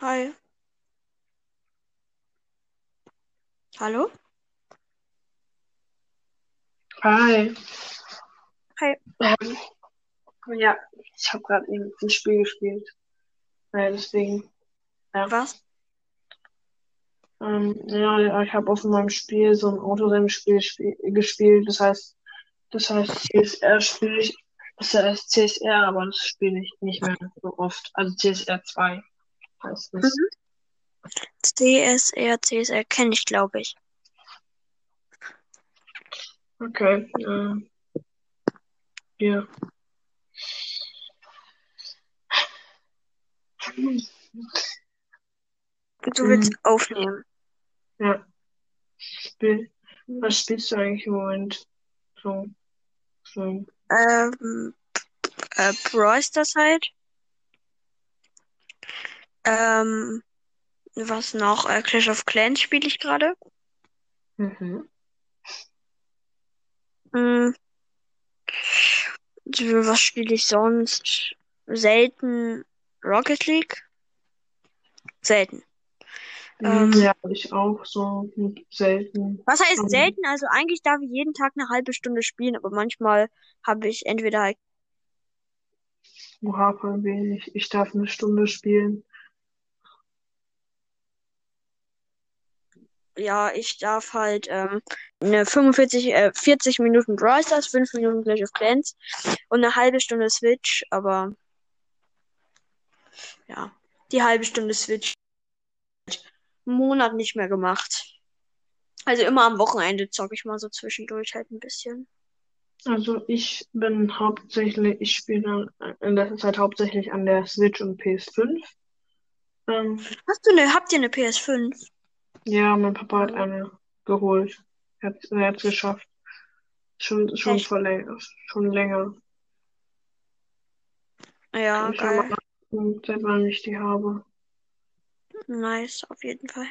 Hi. Hallo? Hi. Hi. Ähm, ja, ich habe gerade ein Spiel gespielt. Ja, deswegen. Ja. Was? Ähm, ja, ich habe auf meinem Spiel so ein Autorennspiel spiel gespielt. Das heißt, das heißt CSR spiele ich. Das heißt CSR, aber das spiele ich nicht mehr so oft. Also CSR 2 heißt es. Mhm. CSR, CSR kenne ich, glaube ich. Okay. Äh, ja. Du willst aufnehmen. Ja. Spiel. Was spielst du eigentlich im Moment? So. so. Ähm, äh, Brawl halt. Ähm, was noch? Äh, Clash of Clans spiele ich gerade. Mhm. Hm. Was spiele ich sonst? Selten Rocket League. Selten. Ähm, Ja, ich auch so selten. was heißt Ähm, selten? Also eigentlich darf ich jeden Tag eine halbe Stunde spielen, aber manchmal habe ich entweder halt Oha, voll wenig. Ich darf eine Stunde spielen. Ja, ich darf halt ähm, eine 45, äh, 40 Minuten Brawl Stars, 5 Minuten Clash of Clans und eine halbe Stunde Switch, aber ja, die halbe Stunde Switch einen Monat nicht mehr gemacht. Also immer am Wochenende zocke ich mal so zwischendurch halt ein bisschen. Also ich bin hauptsächlich, ich spiele in letzter Zeit hauptsächlich an der Switch und PS5. Ähm, Hast du eine, habt ihr eine PS5? Ja, mein Papa hat eine geholt. Er hat er hat's geschafft. Schon, schon Echt? vor länger, schon länger. Ja, Ich kann mal nachgucken, seit wann ich die habe. Nice, auf jeden Fall.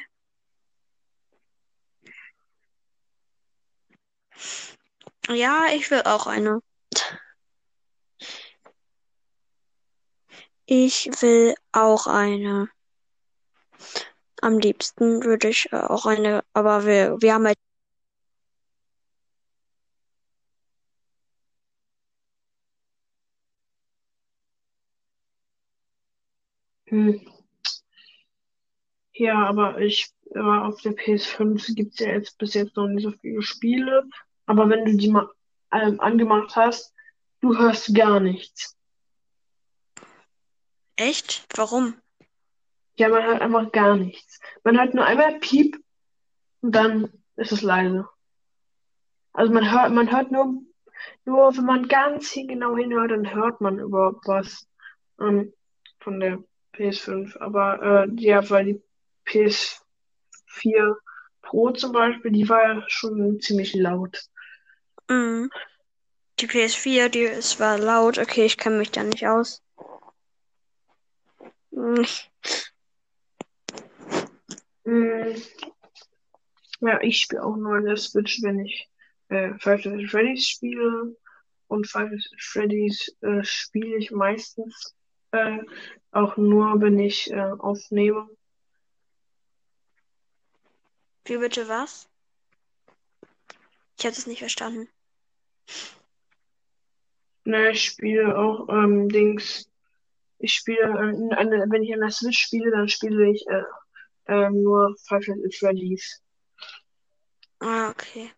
Ja, ich will auch eine. Ich will auch eine. Am liebsten würde ich äh, auch eine, aber wir, wir haben halt Hm. Ja, aber ich, aber auf der PS5 gibt's ja jetzt bis jetzt noch nicht so viele Spiele. Aber wenn du die mal ähm, angemacht hast, du hörst gar nichts. echt? Warum? Ja, man hört einfach gar nichts. Man hört nur einmal Piep und dann ist es leise. Also man hört, man hört nur, nur wenn man ganz genau hinhört, dann hört man überhaupt was ähm, von der PS5. Aber äh, ja, weil die PS4 Pro zum Beispiel, die war ja schon ziemlich laut. Mhm. Die PS4, die es war laut. Okay, ich kenne mich da nicht aus. Ja, ich spiele auch nur an der Switch, wenn ich äh, Five Nights at Freddy's spiele. Und Five Nights at Freddy's äh, spiele ich meistens äh, auch nur, wenn ich äh, aufnehme. Wie bitte was? Ich habe das nicht verstanden. Ne, ich spiele auch ähm, Dings. Ich spiele, äh, wenn ich an der Switch spiele, dann spiele ich äh, äh, nur Five Nights at Freddy's. Ah, okay.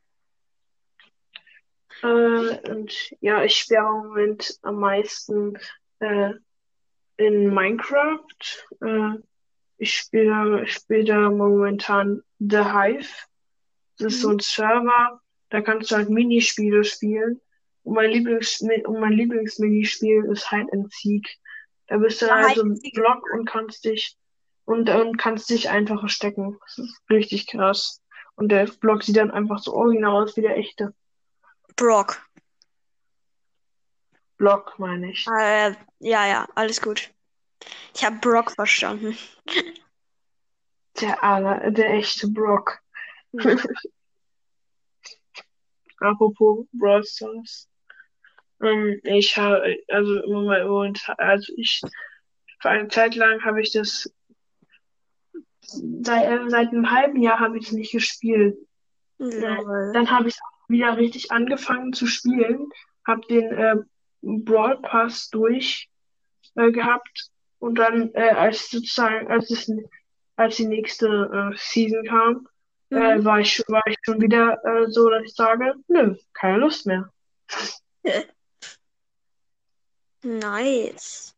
Äh, und ja, ich spiele im Moment am meisten äh, in Minecraft. Äh, ich spiele, da momentan The Hive. Das ist so ein Server, da kannst du halt Minispiele spielen. Und mein Lieblings, und mein Lieblingsminispiel ist Hide and Seek. Da bist du Ja, halt Hide so ist Block und kannst dich und, und kannst dich einfach verstecken. Das ist richtig krass. Und der Block sieht dann einfach so original aus wie der echte Brock. Block, meine ich. Äh, ja, ja, alles gut. Ich habe Brock verstanden. Der aller, der echte Brock. Ja. Apropos Brawl Stars. Ähm, ich habe, also im Moment, also ich, für eine Zeit lang habe ich das seit, äh, seit einem halben Jahr habe ich es nicht gespielt. Äh, Lol. dann habe ich es wieder richtig angefangen zu spielen, habe den äh, Brawl Pass durch äh, gehabt und dann, äh, als sozusagen, als es, als die nächste äh, Season kam, äh, Mhm. war ich, war ich schon wieder äh, so, dass ich sage, nö, keine Lust mehr. Nice.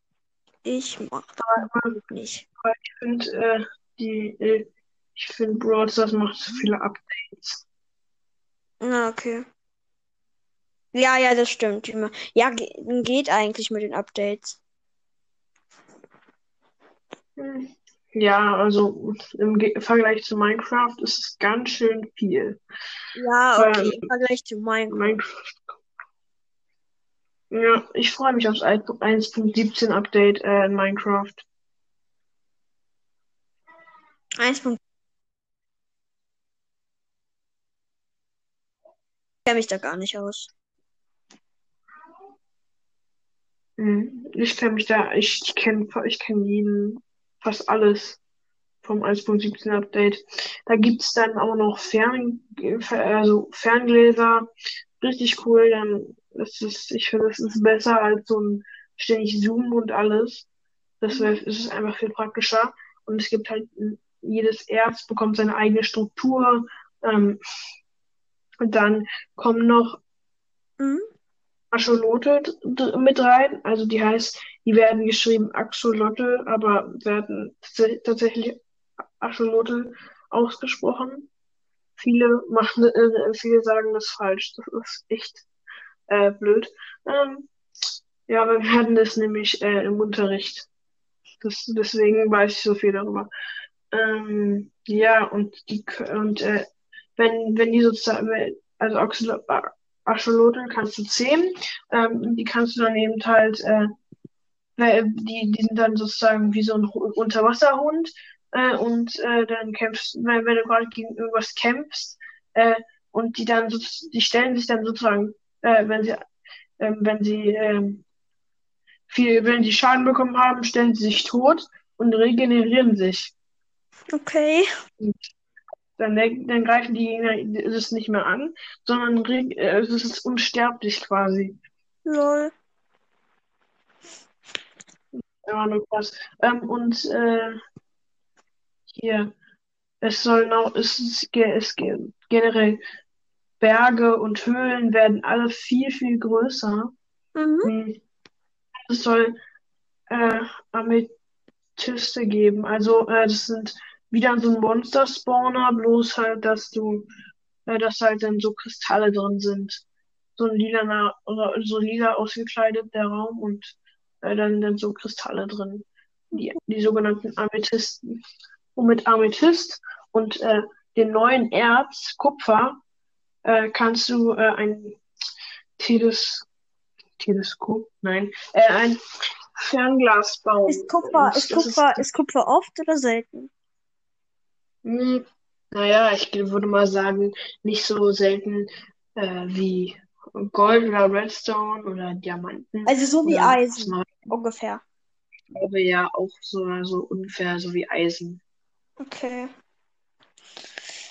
Ich mach das nicht. Ich finde, äh, die, äh, ich finde Brawl Stars macht zu viele Updates. Na, okay. Ja, ja, das stimmt. Ja, ge geht eigentlich mit den Updates. Ja, also im Ge Vergleich zu Minecraft ist es ganz schön viel. Ja, okay, Ähm, im Vergleich zu Minecraft. Minecraft. Ja, ich freue mich aufs 1.17 Update äh, in Minecraft. 1. Ich kenne mich da gar nicht aus. Hm, Ich kenne mich da, ich, kenne ich kenn jeden, fast alles vom 1.17 Update. Da gibt's dann auch noch Fern, also Ferngläser. Richtig cool. Dann ist es, ich finde, es ist besser als so ein ständig Zoom und alles. Das es ist einfach viel praktischer. Und es gibt halt, jedes Erz bekommt seine eigene Struktur. Ähm, und dann kommen noch Mhm. Axolotl mit rein. Also die heißt, die werden geschrieben Axolotl, aber werden tats- tatsächlich Axolotl ausgesprochen. Viele machen, äh, viele sagen das falsch. Das ist echt äh, blöd. Ähm, ja, wir hatten das nämlich äh, im Unterricht. Das, deswegen weiß ich so viel darüber. Ähm, ja, und die und äh, wenn, wenn die sozusagen, also A- Axolotl kannst du zähmen, ähm, die kannst du dann eben halt, äh, weil die, die sind dann sozusagen wie so ein Hu- Unterwasserhund, äh, und äh, dann kämpfst, wenn, wenn du gerade gegen irgendwas kämpfst, äh, und die dann die stellen sich dann sozusagen, äh, wenn sie, ähm, wenn sie ähm, viel, wenn sie Schaden bekommen haben, stellen sie sich tot und regenerieren sich. Okay. Dann, dann greifen die Gegner es nicht mehr an, sondern äh, es ist unsterblich quasi. Lol. Ja, nur krass. Ähm, und äh, hier, es soll noch, es ist, es generell Berge und Höhlen werden alle viel, viel größer. Mhm. Hm. Es soll äh, Amethyste geben. Also äh, das sind wieder so ein Monster-Spawner, bloß halt, dass du, äh, dass halt dann so Kristalle drin sind. So ein oder so lila ausgekleidet der Raum und äh, dann, dann so Kristalle drin. Die, die sogenannten Amethysten. Und mit Amethyst und äh, dem neuen Erz, Kupfer, äh, kannst du äh, ein Teles Teleskop? Nein, äh, ein Fernglas bauen. Ist Kupfer, ist das Kupfer, ist Kupfer oft oder selten? Hm, naja, ich würde mal sagen, nicht so selten äh, wie Gold oder Redstone oder Diamanten. Also so wie oder Eisen, Smart. ungefähr. Ich glaube ja auch so, so ungefähr so wie Eisen. Okay.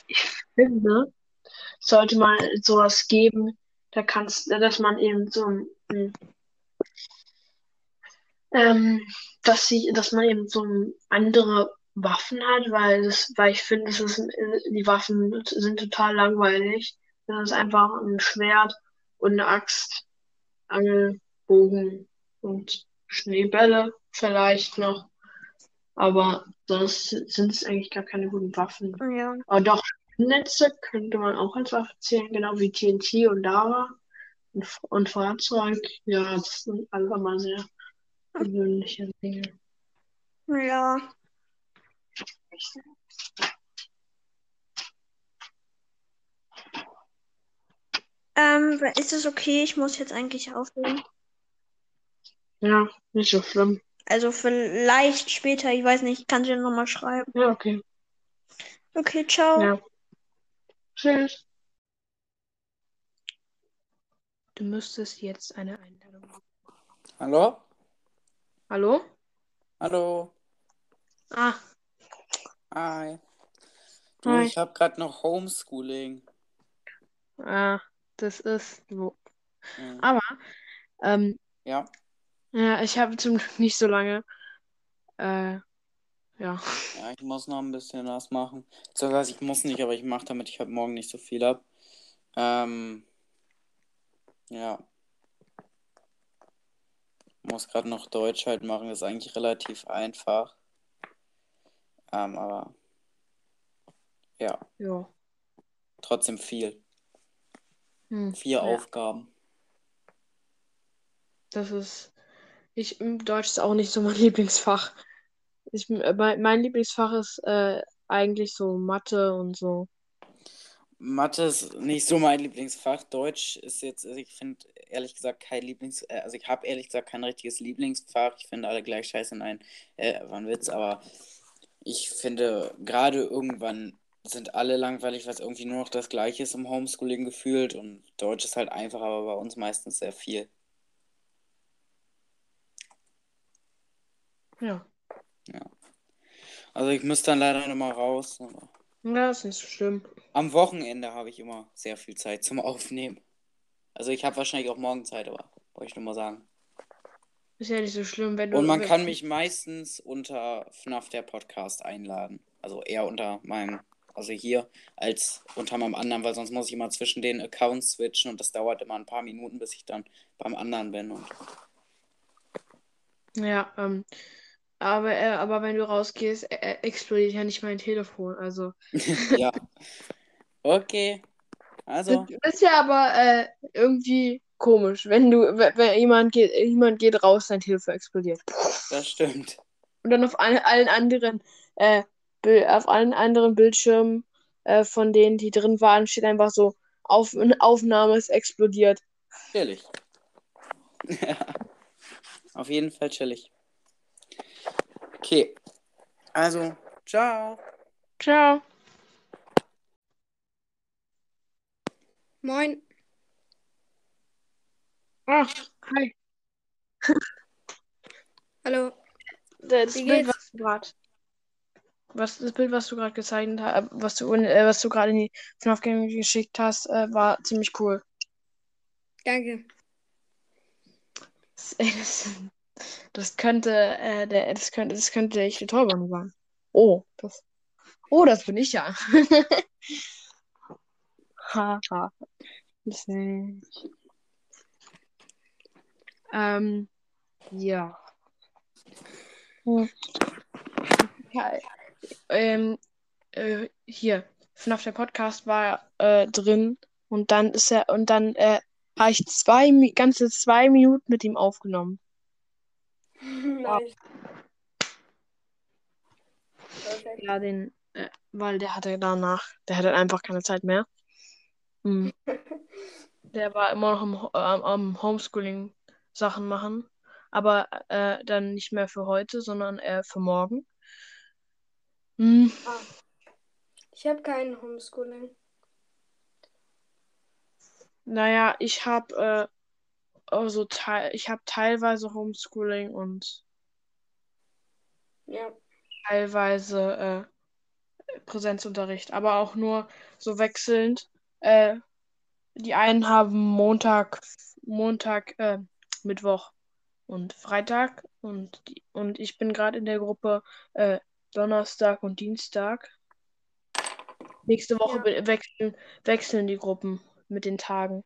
Ich finde, sollte mal sowas geben, da kannst, dass man eben so ein, ein ähm, dass sie, dass man eben so andere Waffen hat, weil das, weil ich finde, das ist, die Waffen sind total langweilig. Das ist einfach ein Schwert und eine Axt, Angel, Bogen und Schneebälle vielleicht noch. Aber sonst sind es eigentlich gar keine guten Waffen. Ja. Aber doch, Netze könnte man auch als Waffe zählen, genau wie TNT und Lava und, und Fahrzeug. Ja, das sind alle mal sehr gewöhnliche Dinge. Ja. Ähm, ist es okay? Ich muss jetzt eigentlich aufhören. Ja, nicht so schlimm. Also vielleicht später, ich weiß nicht, ich kann dir nochmal schreiben. Ja, okay. Okay, ciao. Ja. Tschüss. Du müsstest jetzt eine Einladung. Hallo? Hallo? Hallo? Ah, Hi. Du, Hi. ich habe gerade noch Homeschooling. Ah, das ist so. Mhm. Aber, ähm, Ja. ja, ich habe zum Glück nicht so lange. Äh, ja. Ja, ich muss noch ein bisschen was machen. Beziehungsweise ich muss nicht, aber ich mache, damit ich heute Morgen nicht so viel habe. Ähm, ja. Muss gerade noch Deutsch halt machen. Das ist eigentlich relativ einfach. Ähm, aber ja, Ja. trotzdem viel. Hm. Vier Ja. Aufgaben. Das ist. Ich, m, Deutsch ist auch nicht so mein Lieblingsfach. Ich, äh, mein, mein Lieblingsfach ist äh, eigentlich so Mathe und so. Mathe ist nicht so mein Lieblingsfach. Deutsch ist jetzt, also ich finde ehrlich gesagt kein Lieblings, äh, also ich habe ehrlich gesagt kein richtiges Lieblingsfach. Ich finde alle gleich scheiße. Nein, äh, war ein Witz, aber ich finde gerade irgendwann sind alle langweilig, weil es irgendwie nur noch das Gleiche ist im Homeschooling gefühlt und Deutsch ist halt einfach, aber bei uns meistens sehr viel. Ja. Also ich muss dann leider nochmal raus. Ja, ist nicht so schlimm. am Wochenende habe ich immer sehr viel Zeit zum Aufnehmen. Also ich habe wahrscheinlich auch morgen Zeit, aber wollte ich nur mal sagen. Ist ja nicht so schlimm, wenn du. Und man kann mich meistens unter FNAF der Podcast einladen. Also eher unter meinem, also hier, als unter meinem anderen, weil sonst muss ich immer zwischen den Accounts switchen und das dauert immer ein paar Minuten, bis ich dann beim anderen bin. Und Ja, ähm. Aber, äh, aber wenn du rausgehst, äh, äh, explodiert ja nicht mein Telefon. Also. ja. Okay. Also, Das ist ja aber äh, irgendwie komisch, wenn du, wenn, jemand geht, jemand geht raus, sein Telefon explodiert. das stimmt. Und dann auf alle, allen anderen, äh, auf allen anderen Bildschirmen äh, von denen, die drin waren, steht einfach so, auf, eine Aufnahme ist explodiert. Chillig. Ja. Auf jeden Fall chillig. Okay. Also, ciao. Ciao. Moin. Ach, hi. Hallo. Das Wie Bild, geht's? was du gerade, was, das Bild, was du gerade gezeichnet hast, was du, äh, was du gerade in die FNAF Game geschickt hast, äh, war ziemlich cool. Danke. Das, ey, das, das könnte, äh, der, das könnte, das könnte ich der Torwart sein. Oh, das, oh, das bin ich ja. Haha. Das nicht. Ähm, ja. Hm. Ja, ähm, äh, hier, FNAF der Podcast war äh, drin und dann ist er, und dann äh, habe ich zwei, ganze zwei Minuten mit ihm aufgenommen. nice. Ja, den, äh, weil der hatte danach, der hatte einfach keine Zeit mehr. Hm. Der war immer noch am, am, am Homeschooling Sachen machen, aber äh, dann nicht mehr für heute, sondern äh, für morgen. Hm. Ah. Ich habe keinen Homeschooling. Naja, ich habe äh, also teil, ich habe teilweise Homeschooling und Ja. teilweise äh, Präsenzunterricht, aber auch nur so wechselnd. Äh, die einen haben Montag, Montag, äh, Mittwoch und Freitag und, und ich bin gerade in der Gruppe äh, Donnerstag und Dienstag. Nächste Woche Ja. wechseln, wechseln die Gruppen mit den Tagen.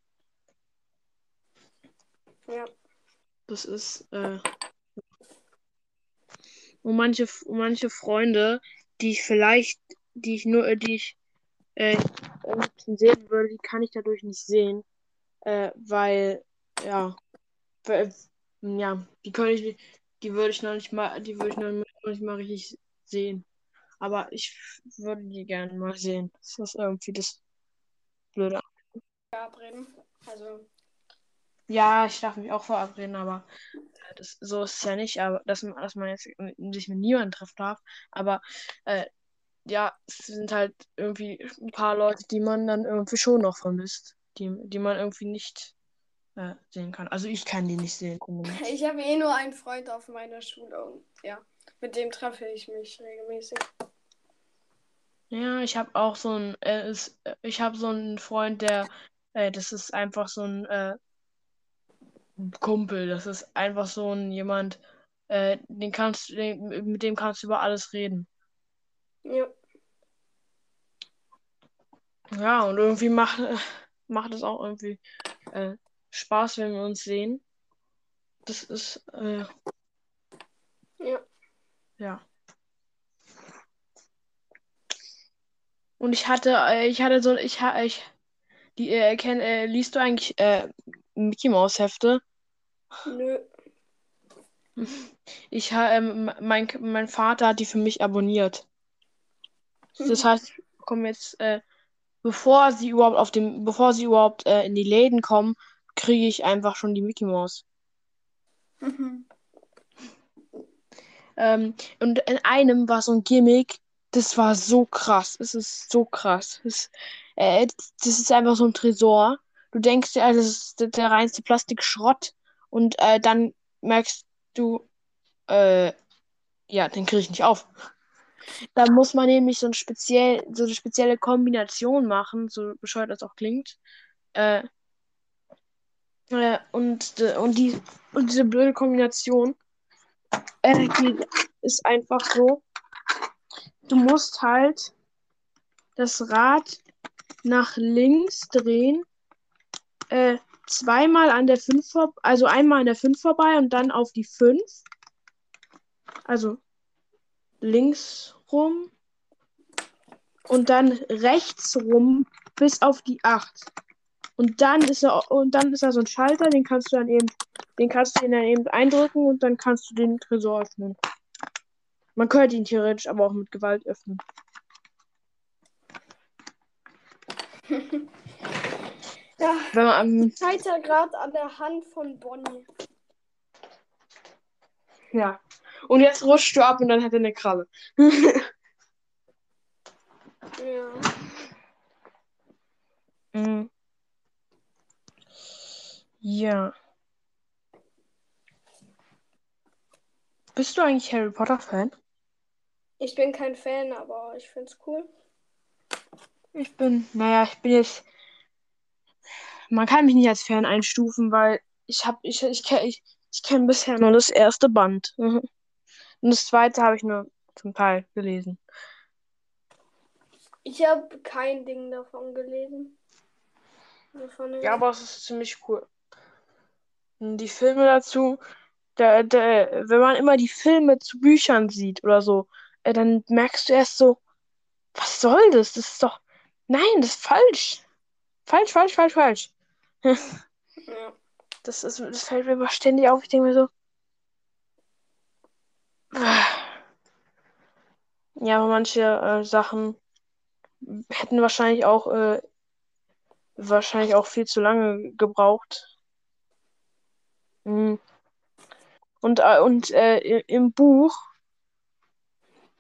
Ja. Das ist äh, und manche, manche Freunde, die ich vielleicht, die ich nur, äh, die ich äh, sehen würde, die kann ich dadurch nicht sehen, äh, weil ja, ja, die könnte ich, die würde ich noch nicht mal, die würde ich noch nicht mal richtig sehen. Aber ich würde die gerne mal sehen. Das ist irgendwie das Blöde. Verabreden. Also, Ja, ich darf mich auch verabreden, aber das, so ist es ja nicht, aber dass, man- dass man jetzt sich mit niemandem treffen darf. Aber äh, ja, es sind halt irgendwie ein paar Leute, die man dann irgendwie schon noch vermisst, die, die man irgendwie nicht äh, sehen kann. Also ich kann die nicht sehen. ich habe eh nur einen Freund auf meiner Schule und ja, mit dem treffe ich mich regelmäßig. Ja, ich habe auch so einen, äh, ist, äh, ich habe so einen Freund, der, äh, das ist einfach so ein äh, Kumpel. Das ist einfach so ein jemand, äh, den kannst, den, mit dem kannst du über alles reden. Ja. Ja, und irgendwie macht, macht es auch irgendwie äh, Spaß, wenn wir uns sehen. Das ist, äh, Ja. ja. Und ich hatte, äh, ich hatte so, ich, ha- ich, die, äh, kenn, äh, liest du eigentlich äh, Mickey Mouse Hefte? Nö. Ich, ähm, mein, mein Vater hat die für mich abonniert. Das heißt, ich bekomme jetzt, äh, bevor sie überhaupt auf dem, bevor sie überhaupt äh, in die Läden kommen, kriege ich einfach schon die Mickey Mouse. Mhm. Ähm, und in einem war so ein Gimmick, das war so krass. Es ist so krass. Das, äh, das ist einfach so ein Tresor. Du denkst ja, das ist der, der reinste Plastikschrott. Und äh, dann merkst du, äh, ja, den kriege ich nicht auf. Da muss man nämlich so, ein speziell, so eine spezielle Kombination machen, so bescheuert das auch klingt. Äh, äh, und, und, die, und diese blöde Kombination äh, die ist einfach so, du musst halt das Rad nach links drehen, äh, zweimal an der 5 vor, also einmal an der 5 vorbei und dann auf die 5. Also links rum und dann rechts rum bis auf die 8. Und dann ist er und dann ist da so ein Schalter, den kannst du dann eben, den kannst du dann eben eindrücken und dann kannst du den Tresor öffnen. Man könnte ihn theoretisch aber auch mit Gewalt öffnen. Ja, Wenn man am, Scheitergrad an der Hand von Bonnie. ja. Und jetzt rutscht du ab und dann hat er eine Krabbe. Ja. Mhm. Ja. Bist du eigentlich Harry Potter Fan? Ich bin kein Fan, aber ich find's cool. Ich bin, naja, ich bin jetzt. Man kann mich nicht als Fan einstufen, weil ich habe, ich, ich, kenn- ich, ich kenne bisher nur das erste Band. Mhm. Und das zweite habe ich nur zum Teil gelesen. Ich habe kein Ding davon gelesen. Davon Ja, aber es ist ziemlich cool. Die Filme dazu, da, da, wenn man immer die Filme zu Büchern sieht oder so, äh, dann merkst du erst so, was soll das? Das ist doch, nein, das ist falsch. Falsch, falsch, falsch, falsch. Ja. Das ist, das fällt mir immer ständig auf. Ich denke mir so, ja, aber manche äh, Sachen hätten wahrscheinlich auch, äh, wahrscheinlich auch viel zu lange gebraucht. Mhm. Und, äh, und äh, i- im Buch,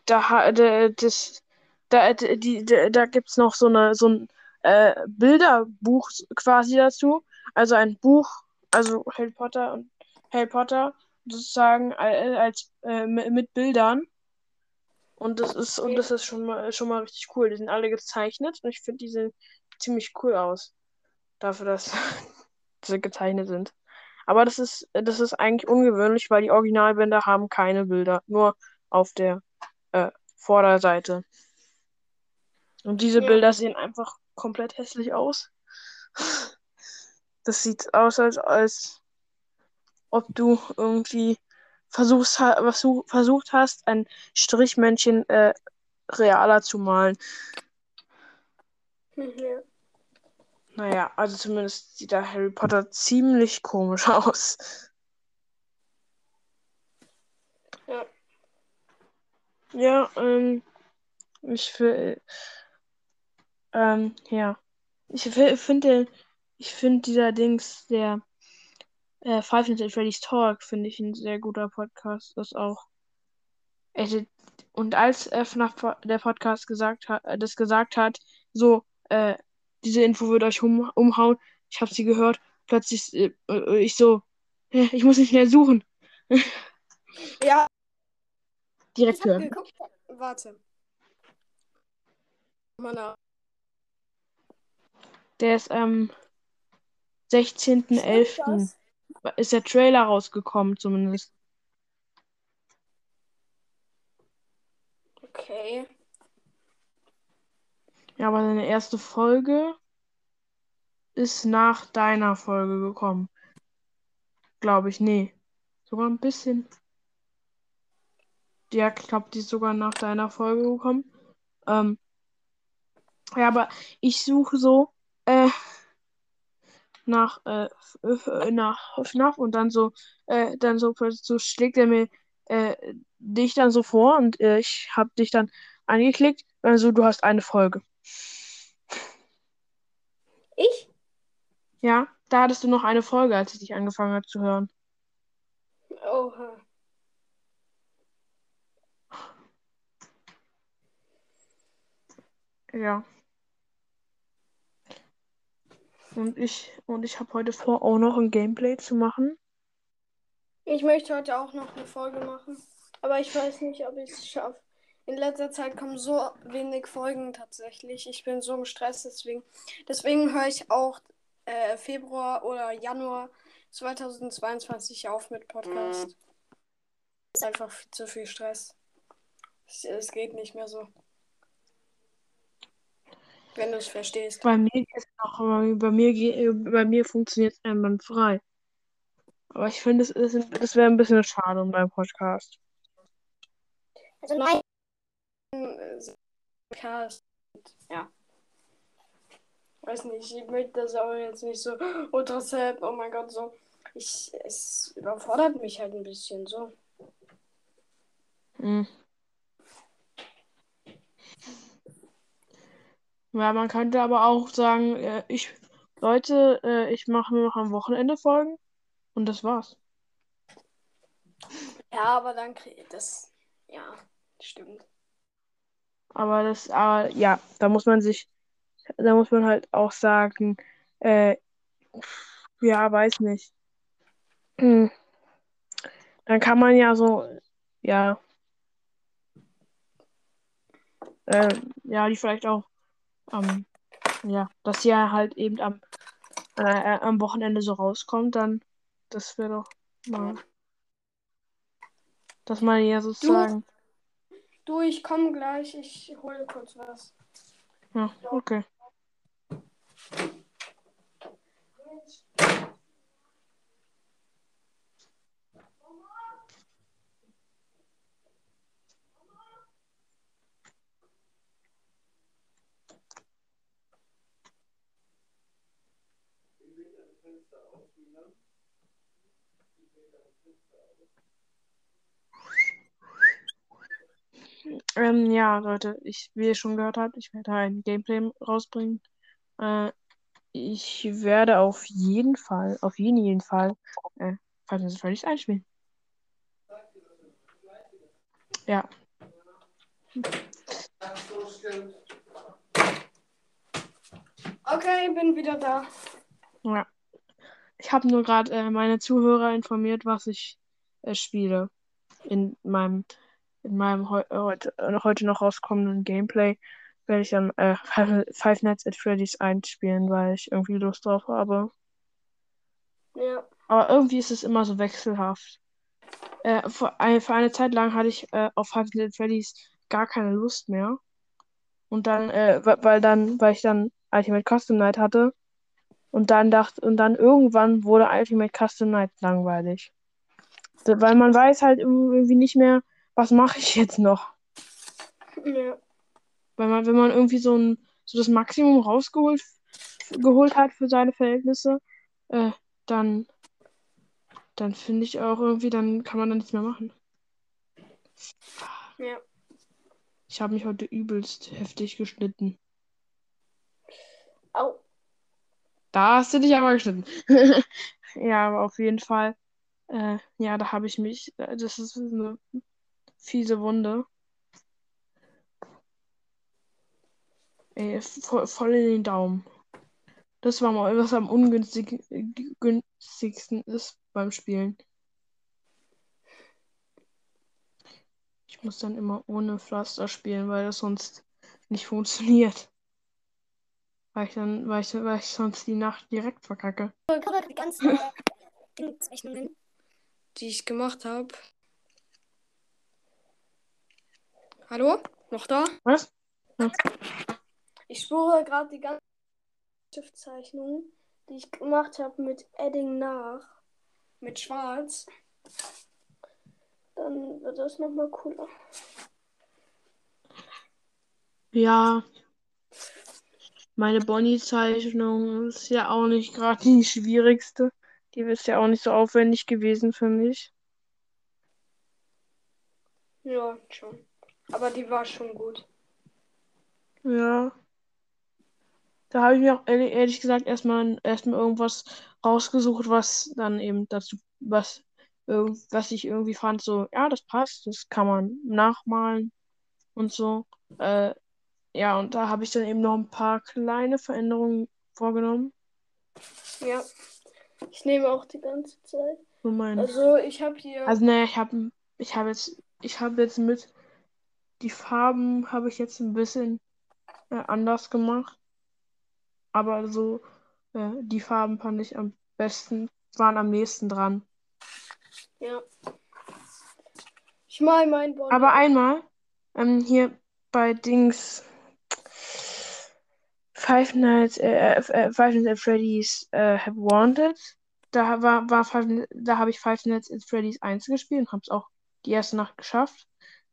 da, da, das, da, da, da gibt es noch so, eine, so ein äh, Bilderbuch quasi dazu. Also ein Buch, also Harry Potter und Harry Potter sozusagen äh, als äh, mit, mit Bildern. Und das ist, und das ist schon mal, schon mal richtig cool. Die sind alle gezeichnet und ich finde, die sehen ziemlich cool aus. Dafür, dass sie gezeichnet sind. Aber das ist, das ist eigentlich ungewöhnlich, weil die Originalbänder haben keine Bilder, nur auf der äh, Vorderseite. Und diese Ja. Bilder sehen einfach komplett hässlich aus. Das sieht aus, als, als ob du irgendwie versuchst, versuch, versucht hast, ein Strichmännchen äh, realer zu malen. ja. Naja, also zumindest sieht da Harry Potter ziemlich komisch aus. Ja. Ja, ähm, ich will, ähm, ja. Ich finde, ich finde dieser Dings, der äh, Five Nights at Freddy's Talk, finde ich ein sehr guter Podcast. Das auch. Und als FNAF der Podcast gesagt hat, äh, das gesagt hat, so, äh, diese Info wird euch um, umhauen, ich habe sie gehört, plötzlich äh, äh, ich so, ich muss nicht mehr suchen. Ja, Direkt hören. geguckt. Warte. Meine Der ist am 16.11. das? ist der Trailer rausgekommen, zumindest. Okay. Ja, aber seine erste Folge ist nach deiner Folge gekommen. Glaube ich, nee. Sogar ein bisschen. Ja, ich glaube, die ist sogar nach deiner Folge gekommen. Ähm, ja, aber ich suche so äh, nach, äh, f- nach FNAF und dann so, äh, dann so, so schlägt er mir äh, dich dann so vor und äh, ich habe dich dann angeklickt. Also du hast eine Folge. Ich? Ja, da hattest du noch eine Folge, als ich dich angefangen habe zu hören. Oha. Ja. Und ich, und ich habe heute vor, auch noch ein Gameplay zu machen. Ich möchte heute auch noch eine Folge machen. Aber ich weiß nicht, ob ich es schaffe. In letzter Zeit kommen so wenig Folgen tatsächlich. Ich bin so im Stress, deswegen. Deswegen höre ich auch äh, Februar oder Januar 2022 auf mit Podcast. Es ist einfach viel zu viel Stress. Es, es geht nicht mehr so. Wenn du es verstehst. Bei mir ist noch, bei mir, bei mir funktioniert es einwandfrei. Aber ich finde, es das wäre ein bisschen schade um beim Podcast. Also nein. Cast. Ja. Weiß nicht, ich möchte das auch jetzt nicht so ultra sad, oh mein Gott, so. Ich, es überfordert mich halt ein bisschen so. Mhm. Ja, man könnte aber auch sagen, äh, ich, Leute, äh, ich mache nur noch am Wochenende Folgen und das war's. Ja, aber dann krieg das. Ja, stimmt. Aber das, aber ja, da muss man sich, da muss man halt auch sagen, äh, ja, weiß nicht. Hm. Dann kann man ja so, ja, äh, ja, die vielleicht auch, ähm, ja, dass ja halt eben am, äh, am Wochenende so rauskommt, dann, das wäre doch mal, dass man ja sozusagen, Du, ich komme gleich, ich hole kurz was. ja, okay. Ähm, ja, Leute, ich, wie ihr schon gehört habt, ich werde ein Gameplay rausbringen. Äh, ich werde auf jeden Fall, auf jeden, jeden Fall, äh, Nights at Freddy's einspielen. Ja, Okay, bin wieder da. ja. Ich habe nur gerade äh, meine Zuhörer informiert, was ich äh, spiele. In meinem, in meinem heu heute, äh, heute noch rauskommenden Gameplay werde ich dann äh, Five, Nights at Freddy's einspielen, weil ich irgendwie Lust drauf habe. Ja. Aber irgendwie ist es immer so wechselhaft. Äh, für, ein, für eine Zeit lang hatte ich äh, auf Five Nights at Freddy's gar keine Lust mehr. Und dann, äh, weil dann, weil ich dann Ultimate Custom Night hatte. Und dann dachte, und dann irgendwann wurde Ultimate Custom Night langweilig. Weil man weiß halt irgendwie nicht mehr, was mache ich jetzt noch. Ja. Weil man, wenn man irgendwie so ein, so das Maximum rausgeholt geholt hat für seine Verhältnisse, äh, dann, dann finde ich auch irgendwie, dann kann man dann nichts mehr machen. Ja. Ich habe mich heute übelst heftig geschnitten. Au. Da hast du dich aber geschnitten. Ja, aber auf jeden Fall. Äh, ja, da habe ich mich. äh, Das ist eine fiese Wunde. Ey, voll, voll in den Daumen. Das war mal was am ungünstig, äh, günstigsten ist beim Spielen. Ich muss dann immer ohne Pflaster spielen, weil das sonst nicht funktioniert. Weil ich dann, weil ich, weil ich sonst die Nacht direkt verkacke. Die ganzen äh, Zeichnungen, die ich gemacht habe. Hallo? Noch da? Was? Ich spüre gerade die ganzen Stiftzeichnungen, die ich gemacht habe mit Edding nach. Mit Schwarz. Dann wird das nochmal cooler. Ja. Meine Bonnie-Zeichnung ist ja auch nicht gerade die schwierigste. Die ist ja auch nicht so aufwendig gewesen für mich. Ja, schon. Aber die war schon gut. Ja. Da habe ich mir auch ehrlich, ehrlich gesagt erstmal erstmal irgendwas rausgesucht, was dann eben dazu, was, was ich irgendwie fand, so, ja, das passt, das kann man nachmalen und so. Äh, ja, und da habe ich dann eben noch ein paar kleine Veränderungen vorgenommen. Ja. Ich nehme auch die ganze Zeit. So mein, Also ich habe hier. also naja, ich habe ich habe jetzt, ich habe jetzt mit die Farben habe ich jetzt ein bisschen äh, anders gemacht. Aber so, äh, die Farben fand ich am besten, waren am nächsten dran. ja. Ich mal mein Bonnie. Aber einmal, ähm, hier bei Dings Five Nights, äh, äh, Five Nights at Freddy's äh, Have Wanted, da war, war Five, da habe ich Five Nights at Freddy's 1 gespielt und habe es auch die erste Nacht geschafft.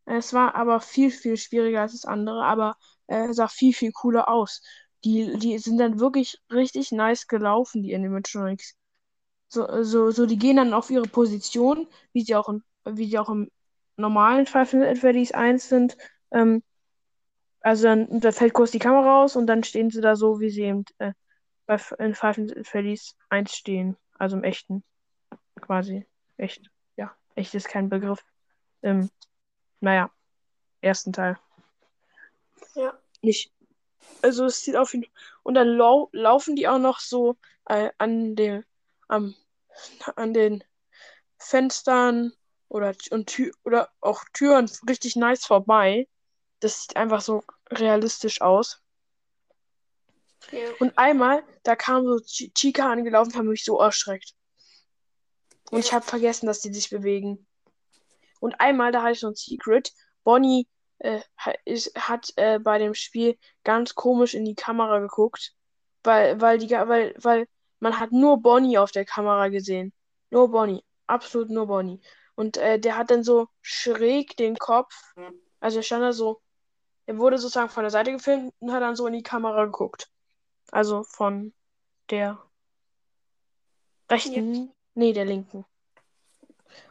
Es war aber viel, viel schwieriger als das andere, aber äh, sah viel, viel cooler aus. Die, die sind dann wirklich richtig nice gelaufen, die Animatronics. So, so, so, die gehen dann auf ihre Position, wie sie auch, in, wie sie auch im normalen Nights at Freddy's 1 sind. Ähm, also dann, da fällt kurz die Kamera raus und dann stehen sie da so, wie sie eben äh, in Five Freddy's 1 stehen. Also im echten. Quasi. Echt. Ja, echt ist kein Begriff. Im, naja, ersten Teil. Ja. Nicht. Also es sieht auf jeden Und dann lau laufen die auch noch so äh, an dem, am, an den Fenstern oder, und Tür oder auch Türen richtig nice vorbei. Das sieht einfach so realistisch aus. Ja. Und einmal, da kam so Ch Chica angelaufen, haben mich so erschreckt. Und ich habe vergessen, dass die sich bewegen. Und einmal, da hatte ich so ein Secret. Bonnie äh, ist, hat äh, bei dem Spiel ganz komisch in die Kamera geguckt, weil, weil, die, weil, weil man hat nur Bonnie auf der Kamera gesehen. Nur Bonnie. Absolut nur Bonnie. Und äh, der hat dann so schräg den Kopf, also er stand da so, er wurde sozusagen von der Seite gefilmt und hat dann so in die Kamera geguckt. Also von der rechten, nee, der linken.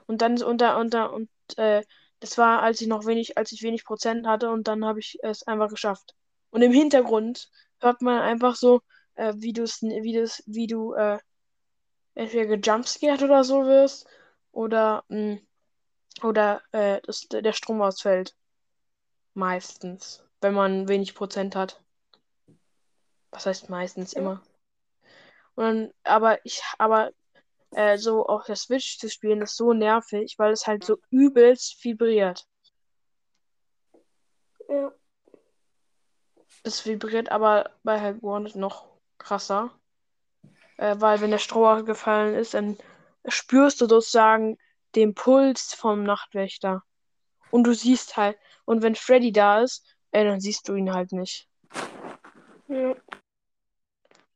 Und dann und da und da und äh, das war, als ich noch wenig, als ich wenig Prozent hatte und dann habe ich es einfach geschafft. Und im Hintergrund hört man einfach so, äh, wie du es, wie das, wie du äh, entweder gejumpscared oder so wirst oder mh, oder äh, dass der Strom ausfällt. Meistens, wenn man wenig Prozent hat. Was heißt meistens immer? Und dann, aber ich, aber äh, so auf der Switch zu spielen ist so nervig, weil es halt so übelst vibriert. Ja. Es vibriert aber bei Help noch krasser. Äh, weil wenn der Strom ausgefallen ist, dann spürst du sozusagen den Puls vom Nachtwächter. Und du siehst halt, und wenn Freddy da ist, äh, dann siehst du ihn halt nicht. Ja.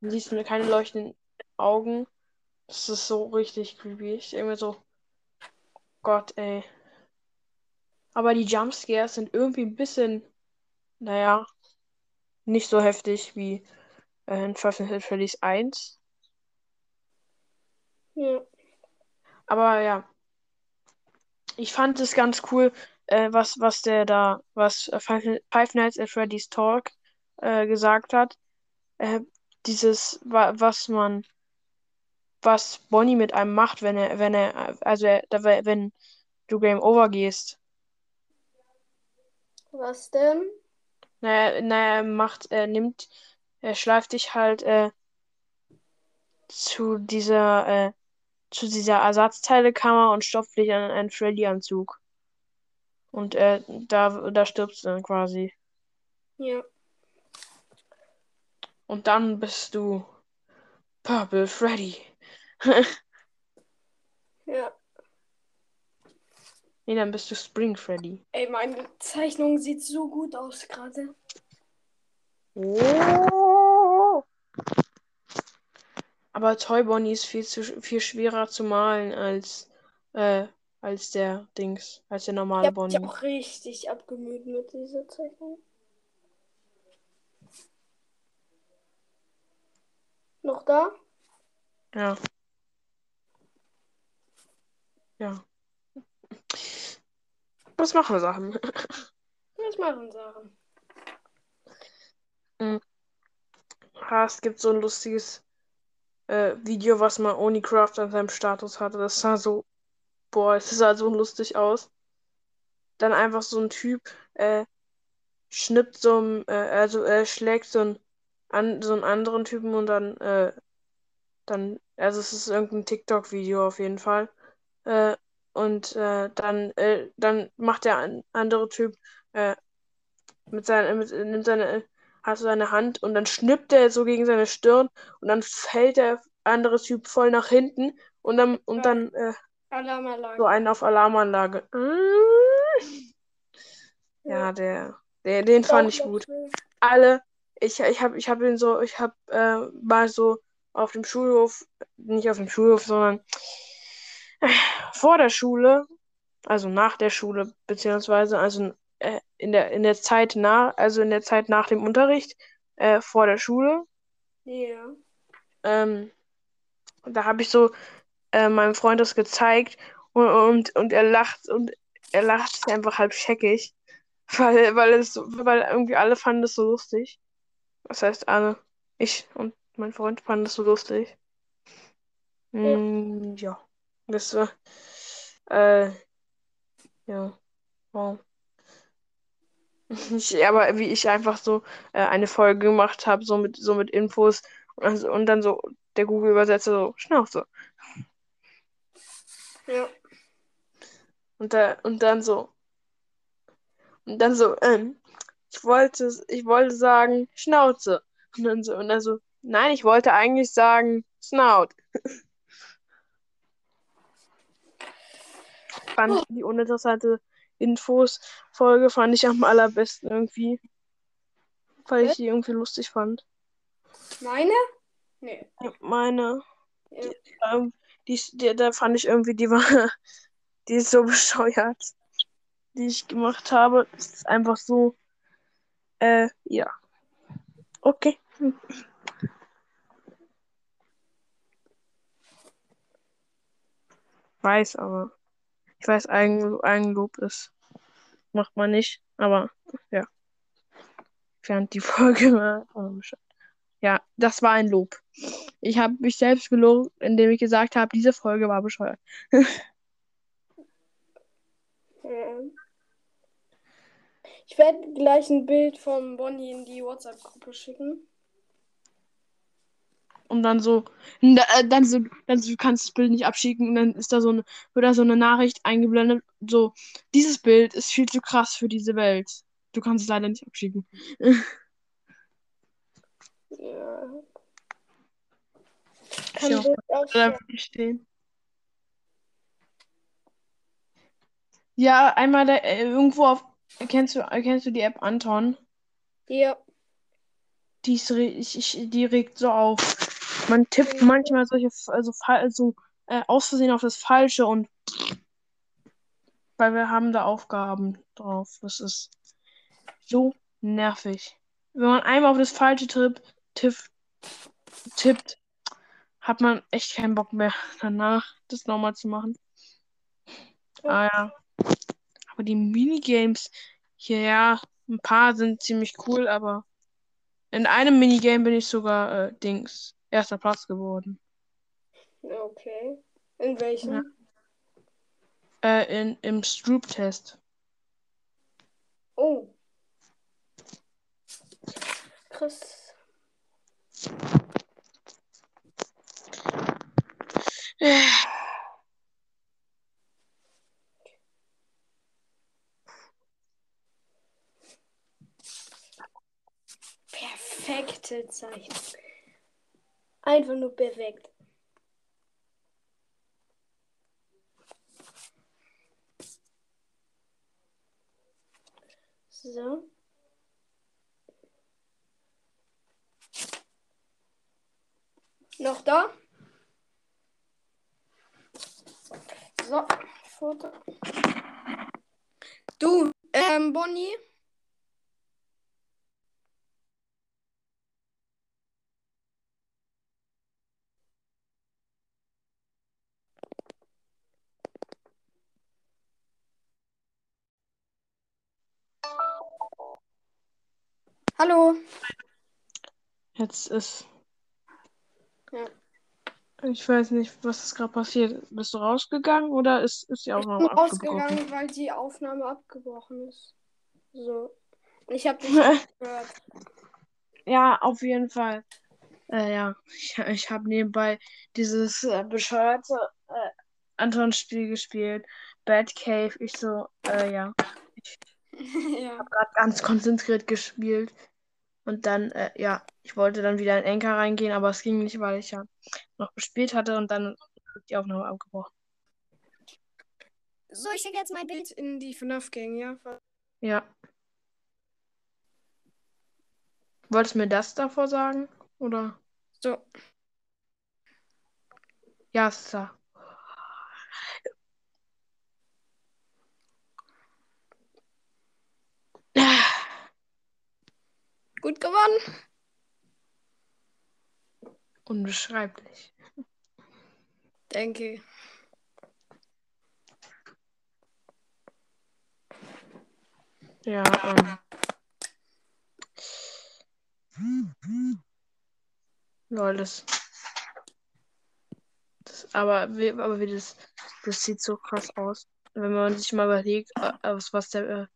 Dann siehst du keine leuchtenden Augen. Das ist so richtig creepy. Ich denke mir so, Gott, ey. Aber die Jumpscares sind irgendwie ein bisschen, naja, nicht so heftig wie äh, in Five Nights at Freddy's 1. Ja. Aber ja, ich fand es ganz cool, äh, was, was der da, was äh, Five, Five Nights at Freddy's Talk äh, gesagt hat. Äh, dieses, wa was man, was Bonnie mit einem macht, wenn er, wenn er, also er, wenn du Game Over gehst. Was denn? Naja, naja, er macht, er nimmt, er schleift dich halt äh, zu dieser, äh, zu dieser Ersatzteilekammer und stopft dich an einen Freddy-Anzug. Und äh, da, da stirbst du dann quasi. Ja. Und dann bist du Purple Freddy. Ja. nee, dann bist du Spring Freddy. Ey, meine Zeichnung sieht so gut aus gerade. Oh. Aber Toy Bonnie ist viel zu viel schwerer zu malen als äh, als der Dings, als der Ich normale mich Bonnie. auch richtig abgemüht mit dieser Zeichnung. Noch da? Ja. Ja. Was machen Sachen? Was machen Sachen? Ha, es gibt so ein lustiges äh, Video, was mal Onicraft an seinem Status hatte. Das sah so, boah, es sah so lustig aus. Dann einfach so ein Typ äh, schnippt so ein, äh, also er schlägt so einen, an, so einen anderen Typen und dann, äh, dann, also es ist irgendein TikTok-Video auf jeden Fall. Äh, und äh, dann, äh, dann macht der an, andere Typ äh, mit seiner, mit, nimmt seine, hat so seine Hand und dann schnippt er so gegen seine Stirn und dann fällt der andere Typ voll nach hinten und dann, und dann äh, so einen auf Alarmanlage. Ja, der, der, den fand ich gut. Alle, ich, ich habe ich hab ihn so, ich habe äh, mal so auf dem Schulhof, nicht auf dem Schulhof, sondern äh, vor der Schule, also nach der Schule, beziehungsweise also äh, in der in der Zeit nach, also in der Zeit nach dem Unterricht, äh, vor der Schule, Ja. ähm, da habe ich so äh, meinem Freund das gezeigt und, und, und er lacht und er lacht sich einfach halb scheckig, weil, weil es weil irgendwie alle fanden es so lustig. Das heißt alle, ich und mein Freund fanden es so lustig. Mm, ja, das war äh, ja, wow. Ich, aber wie ich einfach so äh, eine Folge gemacht habe, so mit so mit Infos und, also, und dann so der Google-Übersetzer so Schnauze. Ja. Und, da, und dann so. Und dann so, ähm, ich wollte, ich wollte sagen Schnauze. Und dann so, und dann so, nein, ich wollte eigentlich sagen Snout. Fand ich die uninteressante Infos-Folge fand ich am allerbesten irgendwie. Weil ich die irgendwie lustig fand. Meine? Nee. Meine, Ja. ähm, die, die, da fand ich irgendwie, die war, die ist so bescheuert, die ich gemacht habe. Das ist einfach so, äh, ja. Okay. Weiß, aber ich weiß, Eigen, Eigenlob ist, macht man nicht, aber ja. Fand die Folge war. Ja, das war ein Lob. Ich habe mich selbst gelobt, indem ich gesagt habe, diese Folge war bescheuert. Ich werde gleich ein Bild von Bonnie in die WhatsApp-Gruppe schicken. Und dann so, äh, dann so, dann so, du kannst das Bild nicht abschicken und dann ist da so eine, wird da so eine Nachricht eingeblendet, so, dieses Bild ist viel zu krass für diese Welt. Du kannst es leider nicht abschicken. Ja. Kann Ja. Nicht stehen. Ja, einmal da, äh, irgendwo auf, kennst du, kennst du die App Anton? Ja. Die, ist, ich, ich, die regt so auf. Man tippt manchmal solche, also, also äh, aus Versehen auf das Falsche und weil wir haben da Aufgaben drauf. Das ist so nervig. Wenn man einmal auf das Falsche tipp, tipp, tippt, hat man echt keinen Bock mehr danach, das nochmal zu machen. Ah ja. Aber die Minigames hier, ja, ein paar sind ziemlich cool, aber in einem Minigame bin ich sogar äh, Dings, erster Platz geworden. Okay. In welchem? Äh, in, im Stroop-Test. Oh. Krass. perfekte Zeichnung. Einfach nur perfekt. So. Noch da? So, Foto. Du, ähm, Bonnie. Hallo. Jetzt ist. Ja. Ich weiß nicht, was ist gerade passiert. Bist du rausgegangen oder ist, ist die Ich Aufnahme bin abgebrochen? rausgegangen, weil die Aufnahme abgebrochen ist. So. Ich habe dich gehört. Ja, auf jeden Fall. Äh, ja, ich, ich habe nebenbei dieses äh, bescheuerte äh, Anton-Spiel gespielt. Bad Cave. Ich so, äh, ja, ja. gerade ganz konzentriert gespielt. Und dann, äh, ja, ich wollte dann wieder in Enker reingehen, aber es ging nicht, weil ich ja noch gespielt hatte und dann ist die Aufnahme abgebrochen. So, ich schicke jetzt mein Bild in die FNAF-Gang, ja? Ja. Wolltest du mir das davor sagen? Oder? So. Ja, ist da. Gut gewonnen. Unbeschreiblich. Denke. Ja, ähm. Lol, das. das aber, wie, aber wie das. Das sieht so krass aus. Wenn man sich mal überlegt, äh, was, was der. Äh,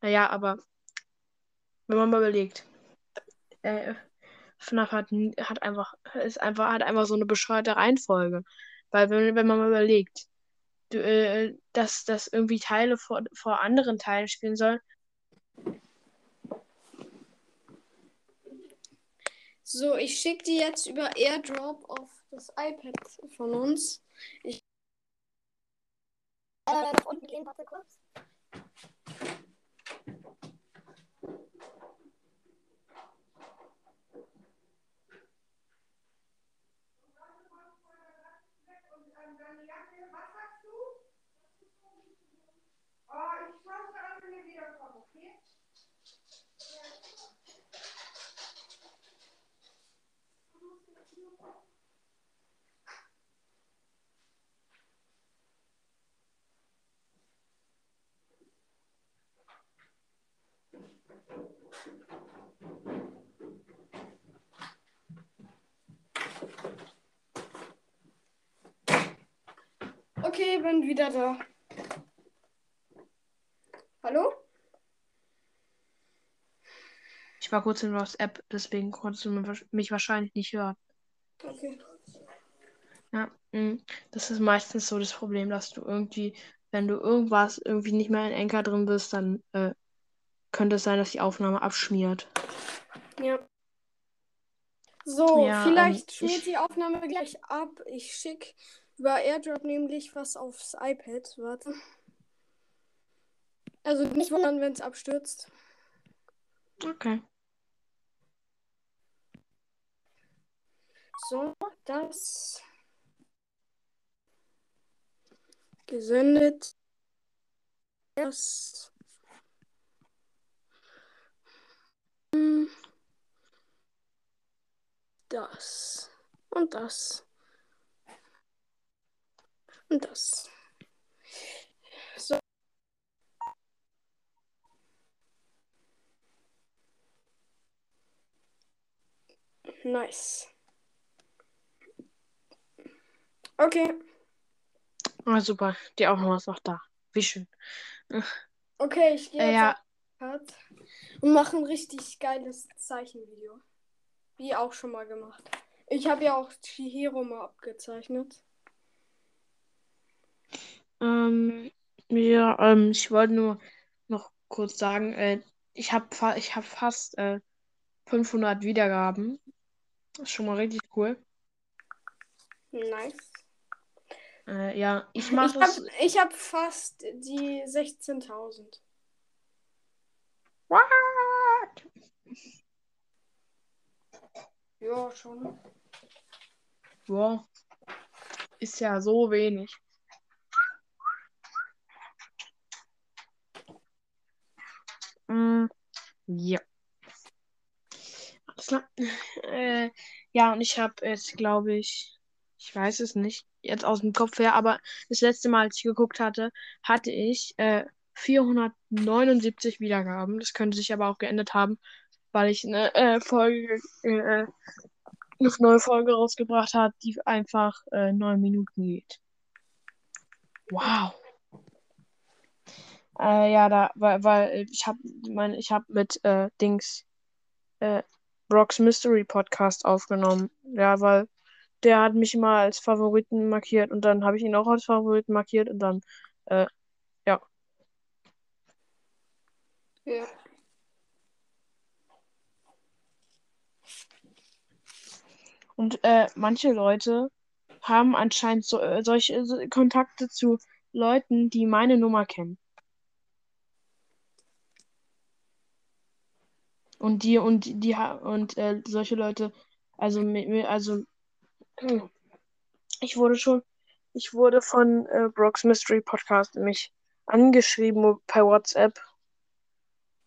naja, aber. Wenn man mal überlegt. Äh, FNAF hat, hat einfach. Ist einfach, hat einfach so eine bescheuerte Reihenfolge. Weil, wenn, wenn man mal überlegt, du, äh, dass, dass irgendwie Teile vor, vor anderen Teilen spielen sollen. So, ich schicke die jetzt über Airdrop auf das iPad von uns. Ich. Äh, nach unten gehen, warte kurz. Okay, bin wieder da. Hallo? Ich war kurz in WhatsApp, deswegen konntest du mich wahrsch- mich wahrscheinlich nicht hören. Okay. Ja, mm, das ist meistens so das Problem, dass du irgendwie, wenn du irgendwas irgendwie nicht mehr in Anchor drin bist, dann äh, könnte es sein, dass die Aufnahme abschmiert. Ja. So, Ja, vielleicht ähm, schmiert die Aufnahme gleich ab. Ich schicke über Airdrop nämlich was aufs iPad. Warte. Also nicht wundern, wenn es abstürzt. Okay. So, das gesendet. Das. Hm. Das. Und das. Und das. So. Nice. Okay. Ah, super. Die Aufnahme ist noch da. Wie schön. Okay, ich gehe Äh, jetzt ja, und mache ein richtig geiles Zeichenvideo. Wie auch schon mal gemacht. Ich habe ja auch Chihiro mal abgezeichnet. Ähm, ja, ähm, ich wollte nur noch kurz sagen, äh, ich habe fa ich hab fast äh, 500 Wiedergaben. Das ist schon mal richtig cool. Nice. Äh, ja, ich Ich mache habe es. ich hab fast die 16.000. What? Ja, schon. Boah. Ist ja so wenig. Mm, ja. Alles klar. Äh, ja, und ich habe jetzt, glaube ich, ich weiß es nicht, jetzt aus dem Kopf her, aber das letzte Mal, als ich geguckt hatte, hatte ich äh, 479 Wiedergaben. Das könnte sich aber auch geändert haben, weil ich eine äh, Folge, äh, eine neue Folge rausgebracht habe, die einfach äh, neun Minuten geht. Wow. Äh, ja, da, weil, weil ich habe mein, ich habe mit äh, Dings äh, Brock's Mystery Podcast aufgenommen. Ja, weil der hat mich immer als Favoriten markiert und dann habe ich ihn auch als Favoriten markiert und dann, äh, ja. Ja. Und äh, manche Leute haben anscheinend so, äh, solche so Kontakte zu Leuten, die meine Nummer kennen. Und die und die und äh, solche Leute, also also ich wurde schon, ich wurde von äh, Brock's Mystery Podcast mich angeschrieben per WhatsApp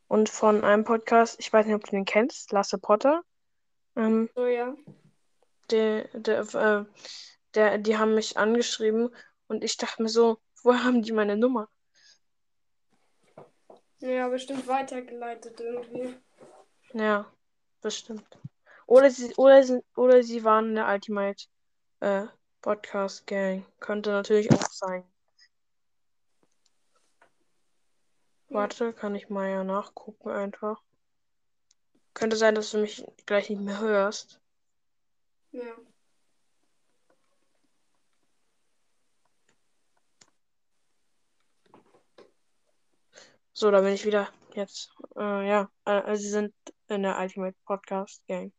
und von einem Podcast, ich weiß nicht, ob du den kennst, Lasse Potter. Ähm, So, ja. der, der, äh, der, die haben mich angeschrieben und ich dachte mir so, woher haben die meine Nummer? Ja, bestimmt weitergeleitet irgendwie. Ja, bestimmt. Oder sie, oder sie, oder sie waren in der Ultimate äh, Podcast Gang. Könnte natürlich auch sein. Warte, kann ich mal ja nachgucken einfach. Könnte sein, dass du mich gleich nicht mehr hörst. Ja. So, da bin ich wieder. Jetzt. Äh, ja, also sie sind in der Ultimate Podcast Gang.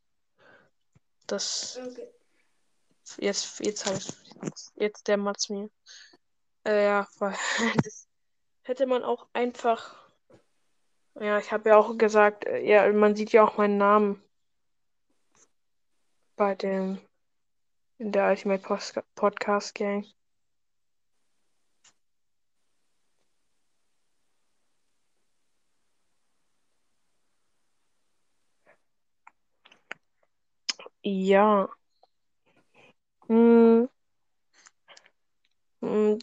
Das. Okay. Jetzt, jetzt heißt jetzt der Mats mir. Äh, ja, weil das hätte man auch einfach. Ja, ich habe ja auch gesagt, äh, ja, man sieht ja auch meinen Namen bei dem in der Ultimate Post Podcast Gang. Ja. Hm. Hm.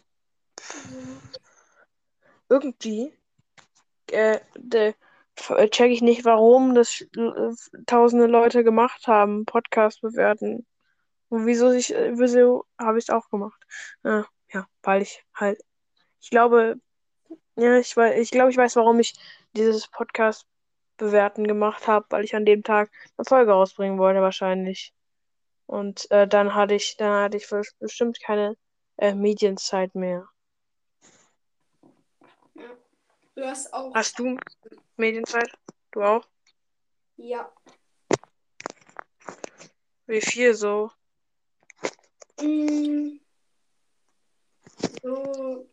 Irgendwie äh, de, check ich nicht, warum das äh, tausende Leute gemacht haben, Podcast bewerten. Und wieso ich, äh, wieso habe ich es auch gemacht? Äh, ja, weil ich halt, ich glaube, ja, ich ich glaube, ich weiß, warum ich dieses Podcast bewerten gemacht habe, weil ich an dem Tag eine Folge rausbringen wollte, wahrscheinlich. Und äh, dann hatte ich, dann hatte ich bestimmt keine äh, Medienzeit mehr. Du hast auch. Hast du Medienzeit? Du auch? Ja. Wie viel so? Mm. So,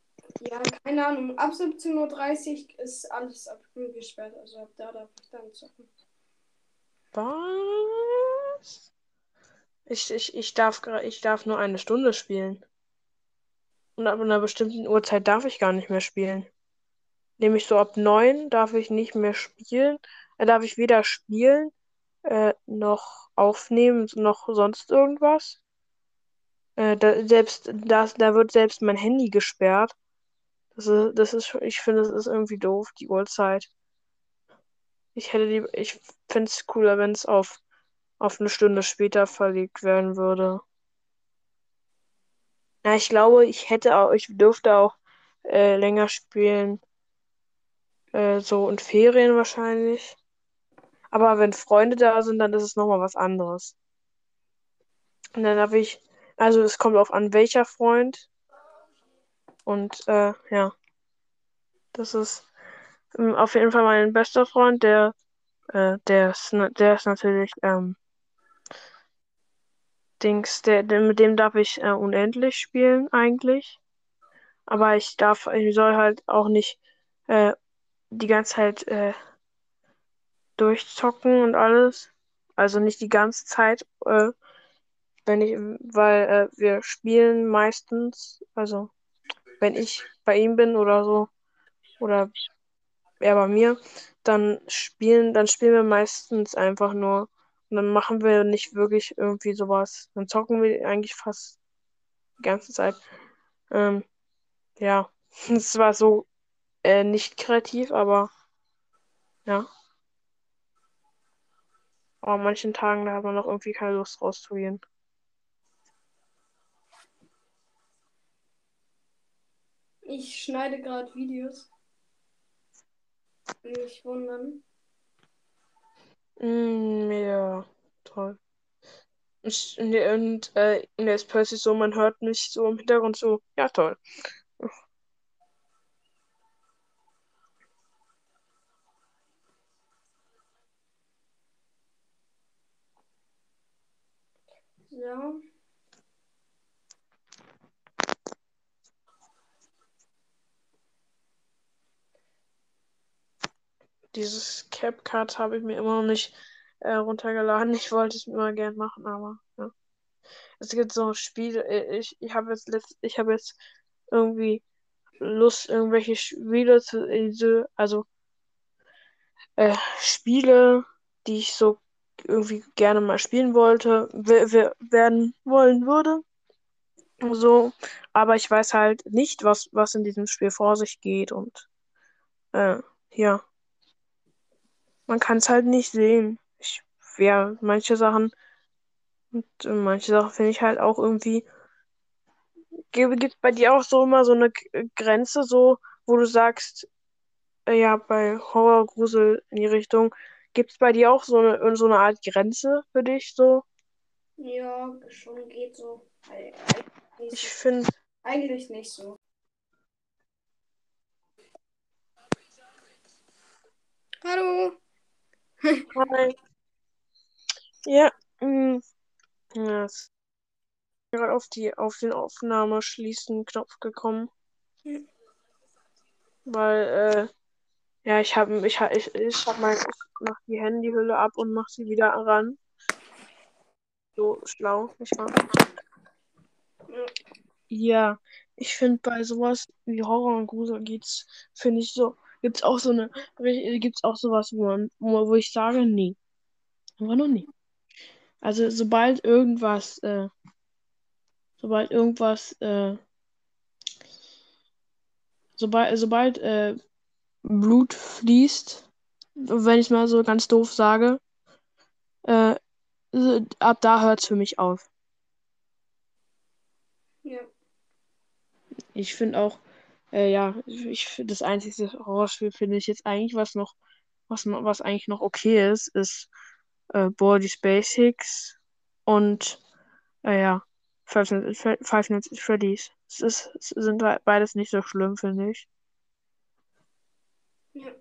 ja, keine Ahnung. Ab 17.30 Uhr ist alles abgesperrt. Also ab da darf ich dann zocken. Was? Ich, ich, ich darf, ich darf nur eine Stunde spielen. Und ab einer bestimmten Uhrzeit darf ich gar nicht mehr spielen. Nämlich so ab neun darf ich nicht mehr spielen. Da darf ich weder spielen, äh, noch aufnehmen, noch sonst irgendwas. Äh, da, selbst das, da wird selbst mein Handy gesperrt. Das ist, das ist, ich finde, das ist irgendwie doof, die Uhrzeit. Ich hätte die, ich finde es cooler, wenn es auf, auf eine Stunde später verlegt werden würde. Ja, ich glaube, ich hätte auch, ich dürfte auch äh, länger spielen. Äh, so in Ferien wahrscheinlich. Aber wenn Freunde da sind, dann ist es nochmal was anderes. Und dann darf ich, also es kommt auf an, welcher Freund. Und äh, ja, das ist ähm, auf jeden Fall mein bester Freund, der Äh, der ist, der ist natürlich, ähm, Dings, der, der, mit dem darf ich äh, unendlich spielen eigentlich. Aber ich darf, ich soll halt auch nicht äh, die ganze Zeit äh, durchzocken und alles. Also nicht die ganze Zeit, äh, wenn ich, weil äh, wir spielen meistens, also wenn ich bei ihm bin oder so, oder er bei mir, dann spielen, dann spielen wir meistens einfach nur. Und dann machen wir nicht wirklich irgendwie sowas. Dann zocken wir eigentlich fast die ganze Zeit. Ähm, ja, es war so äh, nicht kreativ, aber ja. Aber an manchen Tagen, da hat man noch irgendwie keine Lust rauszugehen. Ich schneide gerade Videos. Nicht wundern. Mm, ja, toll. Ich, nee, und, äh, er ist plötzlich so, man hört mich so im Hintergrund so, ja, toll. Ja. Dieses CapCut habe ich mir immer noch nicht äh, runtergeladen. Ich wollte es immer gern machen, aber ja. Es gibt so Spiele, äh, ich, ich habe jetzt letzt, ich habe jetzt irgendwie Lust, irgendwelche Spiele zu, also äh, Spiele, die ich so irgendwie gerne mal spielen wollte, we- we- werden wollen würde. So, aber ich weiß halt nicht, was, was in diesem Spiel vor sich geht und äh, ja, man kann es halt nicht sehen. Ich, ja, manche Sachen und äh, manche Sachen finde ich halt auch irgendwie. Gibt es bei dir auch so immer so eine Grenze, so, wo du sagst, äh, ja, bei Horror, Grusel in die Richtung, gibt es bei dir auch so eine, so eine Art Grenze für dich, so? Ja, schon geht so. Eigentlich Ich finde, Eigentlich nicht so. Hallo. Hi. Ja, mh, ja, es ist gerade auf die, auf den Aufnahme schließen Knopf gekommen. Hm. Weil, äh, ja, ich habe ich, ich, ich hab mein, ich mach die Handyhülle ab und mach sie wieder ran. So schlau, nicht wahr? Ja. Ja, ich finde bei sowas wie Horror und Grusel geht's, finde ich so, gibt's auch so eine, gibt's auch sowas, wo man, wo, ich sage, nee. Einfach nur nee. Also sobald irgendwas, äh, sobald irgendwas, äh, sobald, sobald, äh, Blut fließt, wenn ich mal so ganz doof sage, äh, ab da hört's für mich auf. Ja. Ich finde auch, äh, ja, ich das einzige Horrorspiel finde ich jetzt eigentlich, was noch, was, was eigentlich noch okay ist, ist äh, Body's Basics und äh, ja, Five Nights Five Nights at Freddy's. Es ist, es sind be- beides nicht so schlimm, finde ich. Ja.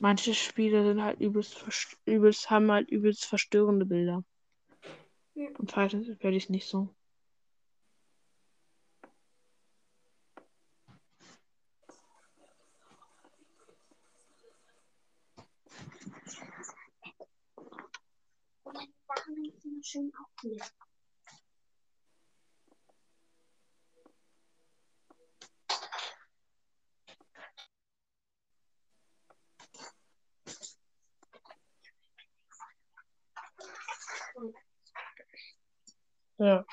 Manche Spiele sind halt übelst, übelst, haben halt übelst verstörende Bilder. Ja. Und Five Nights at Freddy's nicht so. Ja.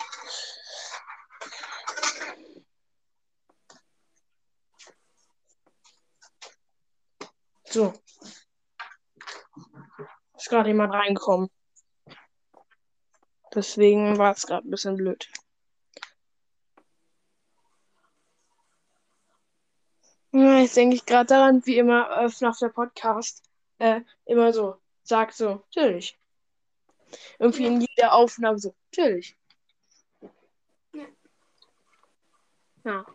So. Ist gerade jemand reingekommen. Deswegen war es gerade ein bisschen blöd. Jetzt denke ich gerade daran, wie immer äh, nach der Podcast äh, immer so sagt so, natürlich. Irgendwie in jeder Aufnahme so, natürlich. Ja. Ja.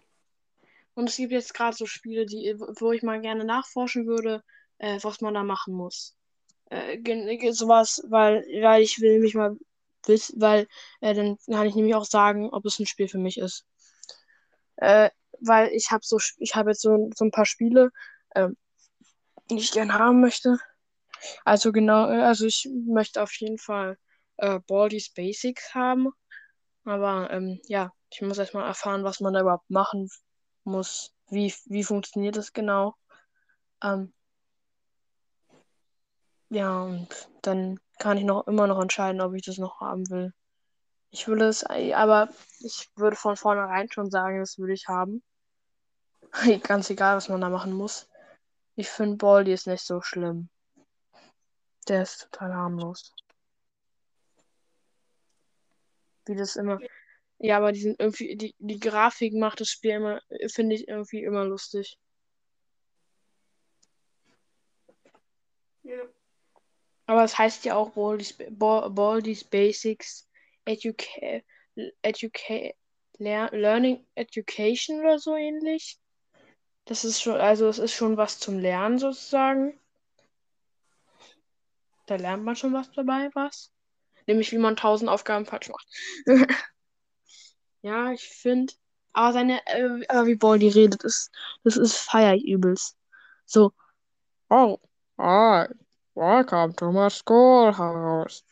Und es gibt jetzt gerade so Spiele, die, wo ich mal gerne nachforschen würde, äh, was man da machen muss. Äh, sowas, weil, weil ich will mich mal wissen, weil äh, dann kann ich nämlich auch sagen, ob es ein Spiel für mich ist. Äh, weil ich habe so, ich habe jetzt so, so ein paar Spiele, ähm, die ich gerne haben möchte. Also genau, äh, also ich möchte auf jeden Fall äh, Baldi's Basics haben. Aber ähm, ja, ich muss erstmal erfahren, was man da überhaupt machen muss. Wie, wie funktioniert das genau? Ähm, ja, und dann kann ich noch immer noch entscheiden, ob ich das noch haben will. Ich würde es, aber ich würde von vornherein schon sagen, das würde ich haben. Ganz egal, was man da machen muss. Ich finde Baldi ist nicht so schlimm. Der ist total harmlos. Wie das immer. Ja, aber die sind irgendwie, die, die Grafik macht das Spiel immer, finde ich irgendwie immer lustig. Ja. Aber es heißt ja auch Baldi's, Ba- Baldi's Basics Educa Educa Lear Learning Education oder so ähnlich. Das ist schon, also es ist schon was zum Lernen sozusagen. Da lernt man schon was dabei, was? Nämlich wie man tausend Aufgaben falsch macht. ja, ich finde. Aber seine, äh, wie Baldi redet, ist, das ist feier ich übelst. So. Oh, hi. Welcome to my schoolhouse.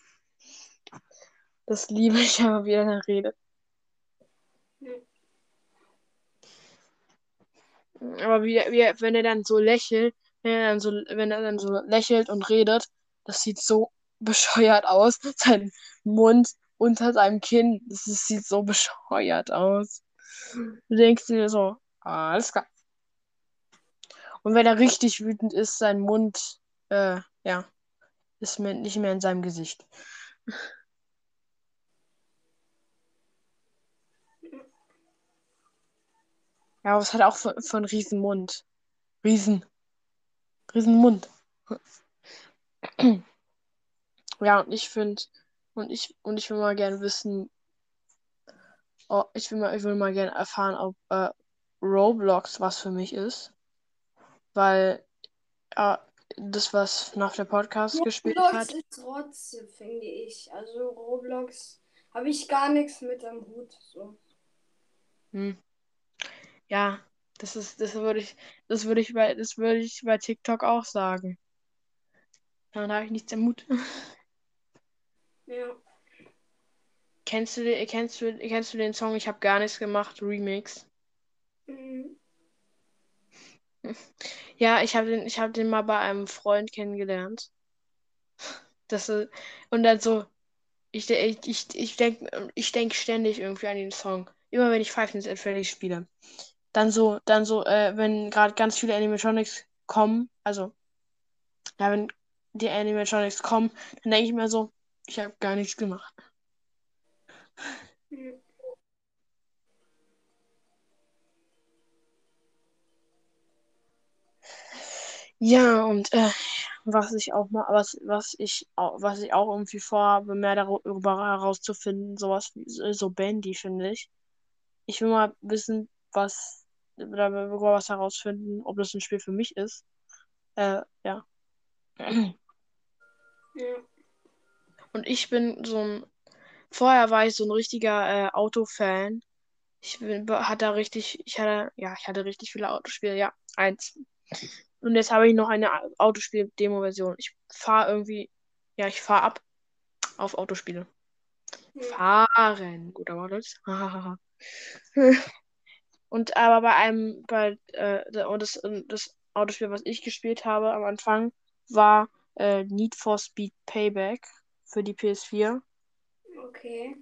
Das liebe ich aber, wie er redet. Aber wie, wie, wenn er dann so lächelt, wenn er dann so, wenn er dann so lächelt und redet, das sieht so bescheuert aus. Sein Mund unter seinem Kinn, das ist, sieht so bescheuert aus. Du denkst dir so, alles klar. Und wenn er richtig wütend ist, sein Mund, äh, ja, ist mir nicht mehr in seinem Gesicht. Ja, aber es hat auch für, für einen riesen Mund. Riesen. Riesen Mund. Ja, und ich finde, und ich, und ich will mal gerne wissen, oh, ich will mal, ich will mal gerne erfahren, ob äh, Roblox was für mich ist. Weil äh, das, was nach der Podcast gespielt Roblox hat. ist trotzdem, finde ich. Also Roblox habe ich gar nichts mit am Hut. So. Hm. Ja, das ist, das würde ich, das würde ich bei, das würde ich bei TikTok auch sagen. Dann habe ich nichts am Mut. Ja. Kennst du, den- kennst du, kennst du den Song Ich habe gar nichts gemacht, Remix? Mhm. Ja, ich habe den, habe den mal bei einem Freund kennengelernt. Das ist, und dann so, ich, ich, ich, ich denke ich denk ständig irgendwie an den Song. Immer wenn ich Five Nights at Freddy's spiele. Dann so, dann so, äh, wenn gerade ganz viele Animatronics kommen, also, ja, wenn die Animatronics kommen, dann denke ich mir so, ich habe gar nichts gemacht. Ja, und äh, was ich auch mal, was, was ich auch, was ich auch irgendwie vorhabe, mehr darüber herauszufinden, sowas wie so Bandy, finde ich. Ich will mal wissen, was, darüber was herausfinden, ob das ein Spiel für mich ist. Äh, ja. Ja. Und ich bin so ein, vorher war ich so ein richtiger äh, Autofan. Ich bin, hatte richtig, ich hatte, ja, ich hatte richtig viele Autospiele, ja, eins. Und jetzt habe ich noch eine Autospiel-Demo-Version. Ich fahre irgendwie, ja, ich fahre ab auf Autospiele. Ja. Fahren, guter Wortwitz. Und aber bei einem, bei, äh, und das, das Autospiel, was ich gespielt habe am Anfang, war äh, Need for Speed Payback für die PS4. Okay.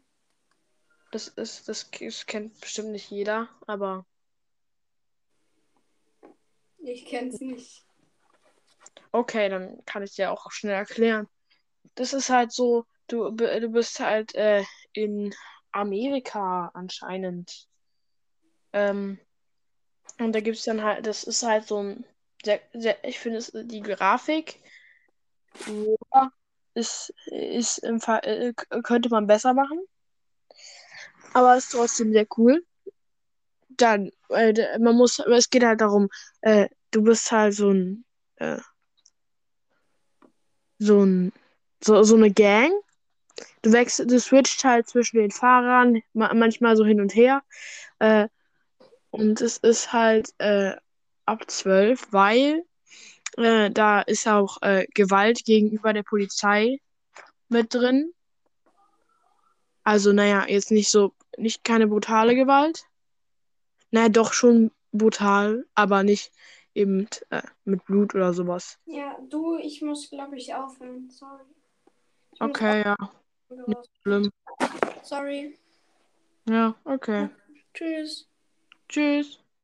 Das ist, das, das kennt bestimmt nicht jeder, aber Ich kenn's nicht. okay, dann kann ich dir auch schnell erklären. Das ist halt so, du, du bist halt äh, in Amerika anscheinend. Ähm, und da gibt's dann halt, das ist halt so ein, sehr, sehr, ich finde die Grafik ja, ist, ist im Fall, äh, könnte man besser machen, aber ist trotzdem sehr cool. Dann, äh, man muss, es geht halt darum, äh, du bist halt so ein, äh, so ein so, so eine Gang. Du wechselst, du switcht halt zwischen den Fahrern, ma manchmal so hin und her. Äh, und es ist halt äh, ab 12, weil äh, da ist auch Gewalt gegenüber der Polizei mit drin. Also, naja, jetzt nicht so, nicht keine brutale Gewalt. Naja, doch schon brutal, aber nicht eben äh, mit Blut oder sowas. Ja, du, ich muss, glaube ich, aufhören. Sorry. Ich Okay, ja, nicht schlimm. Sorry. Ja, okay. Tschüss. Tschüss.